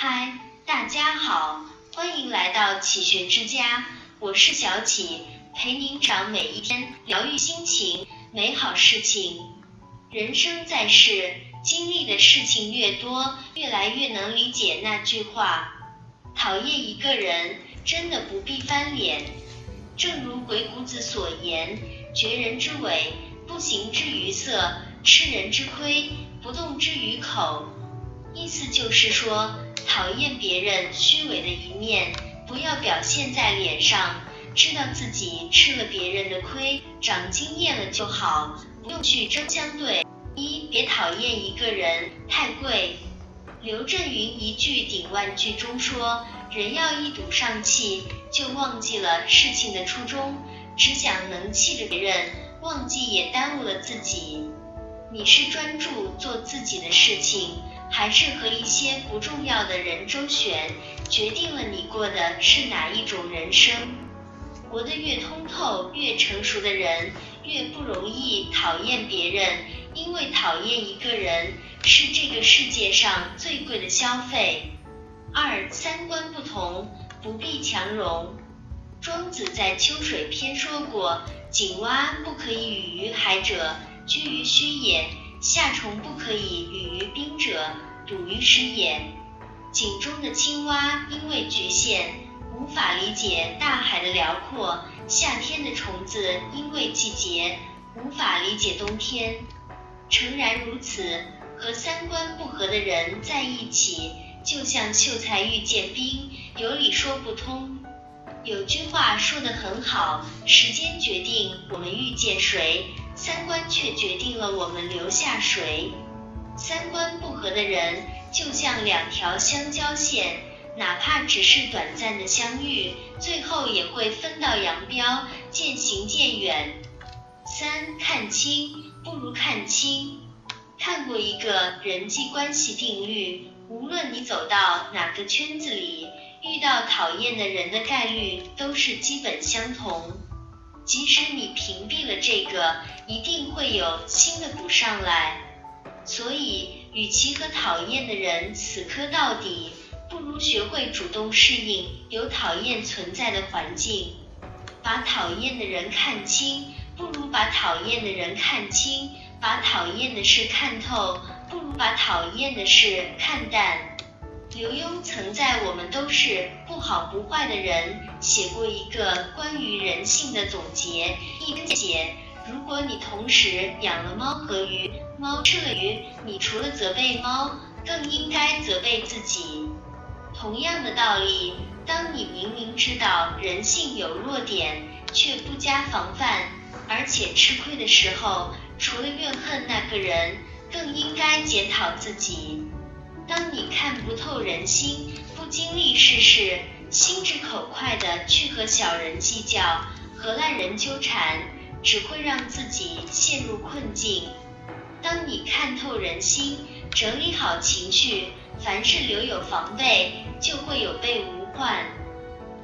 嗨，大家好，欢迎来到启学之家，我是小启，陪您长每一天，疗愈心情，美好事情。人生在世，经历的事情越多，越来越能理解那句话：讨厌一个人，真的不必翻脸。正如鬼谷子所言：“绝人之尾，不行之于色，吃人之亏，不动之于口。”意思就是说。讨厌别人虚伪的一面，不要表现在脸上。知道自己吃了别人的亏，长经验了就好，不用去争相对。一，别讨厌一个人太贵。刘震云一句顶万句中说：人要一赌上气，就忘记了事情的初衷，只想能气着别人，忘记也耽误了自己。你是专注做自己的事情。还是和一些不重要的人周旋，决定了你过的是哪一种人生。活得越通透、越成熟的人，越不容易讨厌别人，因为讨厌一个人是这个世界上最贵的消费。二三观不同，不必强融。庄子在《秋水篇》说过：“井蛙不可以语于海者，居于虚也。”夏虫不可以语于冰者，笃于实也。井中的青蛙因为局限，无法理解大海的辽阔；夏天的虫子因为季节，无法理解冬天。诚然如此，和三观不合的人在一起，就像秀才遇见兵，有理说不通。有句话说得很好：时间决定我们遇见谁。三观却决定了我们留下谁。三观不合的人，就像两条相交线，哪怕只是短暂的相遇，最后也会分道扬镳，渐行渐远。三看清不如看清。看过一个人际关系定律，无论你走到哪个圈子里，遇到讨厌的人的概率都是基本相同。即使你屏蔽了这个，一定会有新的补上来。所以，与其和讨厌的人死磕到底，不如学会主动适应有讨厌存在的环境。把讨厌的人看清，不如把讨厌的人看清；把讨厌的事看透，不如把讨厌的事看淡。刘墉曾在《我们都是不好不坏的人》写过一个关于人性的总结，一边写：如果你同时养了猫和鱼，猫吃了鱼，你除了责备猫，更应该责备自己。同样的道理，当你明明知道人性有弱点，却不加防范，而且吃亏的时候，除了怨恨那个人，更应该检讨自己。当你看不透人心，不经历世事，心直口快的去和小人计较，和烂人纠缠，只会让自己陷入困境。当你看透人心，整理好情绪，凡事留有防备，就会有备无患。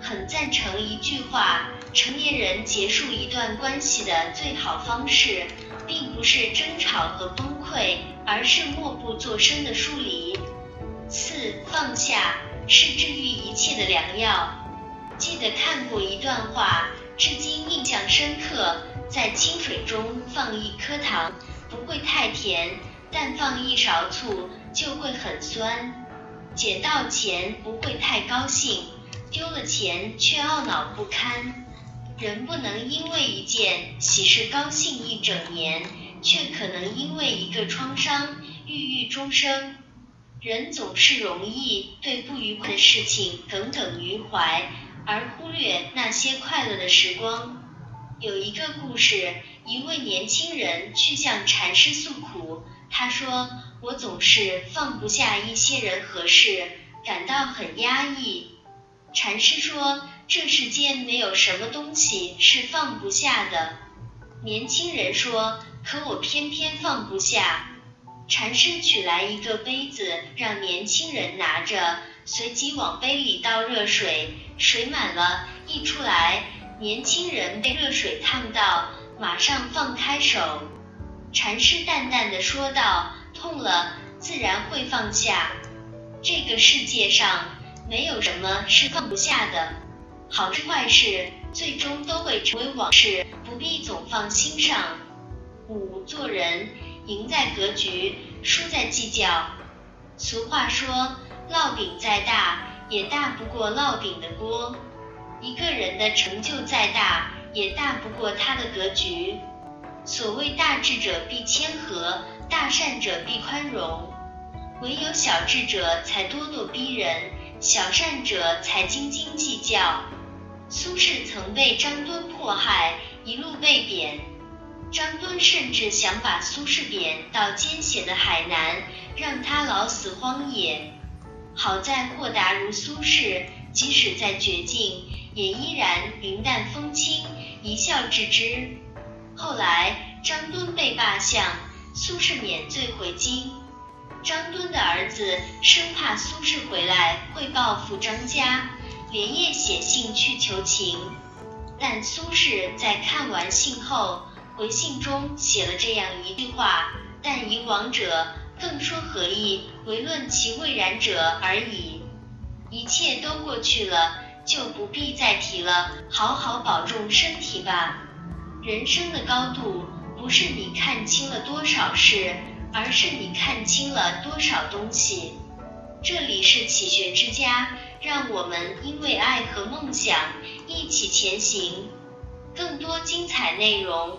很赞成一句话：成年人结束一段关系的最好方式，并不是争吵和崩溃，而是默不作声的疏离。四放下是治愈一切的良药。记得看过一段话，至今印象深刻。在清水中放一颗糖，不会太甜；但放一勺醋，就会很酸。捡到钱不会太高兴，丢了钱却懊恼不堪。人不能因为一件喜事高兴一整年，却可能因为一个创伤郁郁终生。人总是容易对不愉快的事情耿耿于怀，而忽略那些快乐的时光。有一个故事，一位年轻人去向禅师诉苦，他说：“我总是放不下一些人和事，感到很压抑。”禅师说：“这世间没有什么东西是放不下的。”年轻人说：“可我偏偏放不下。”禅师取来一个杯子，让年轻人拿着，随即往杯里倒热水，水满了，溢出来。年轻人被热水烫到，马上放开手。禅师淡淡的说道：“痛了，自然会放下。”这个世界上没有什么是放不下的，好事坏事最终都会成为往事，不必总放心上。五做人赢在格局，输在计较。俗话说，烙饼再大也大不过烙饼的锅。一个人的成就再大，也大不过他的格局。所谓大智者必谦和，大善者必宽容。唯有小智者才咄咄逼人，小善者才斤斤计较。苏轼曾被张敦迫害，一路被贬。张敦甚至想把苏轼贬到艰险的海南，让他老死荒野。好在豁达如苏轼，即使在绝境，也依然云淡风轻，一笑置之。后来张敦被罢相，苏轼免罪回京。张敦的儿子生怕苏轼回来会报复张家，连夜写信去求情。但苏轼在看完信后，回信中写了这样一句话：“但以往者，更说何意？唯论其未然者而已。”一切都过去了，就不必再提了。好好保重身体吧。人生的高度，不是你看清了多少事，而是你看清了多少东西。这里是启学之家，让我们因为爱和梦想一起前行。更多精彩内容，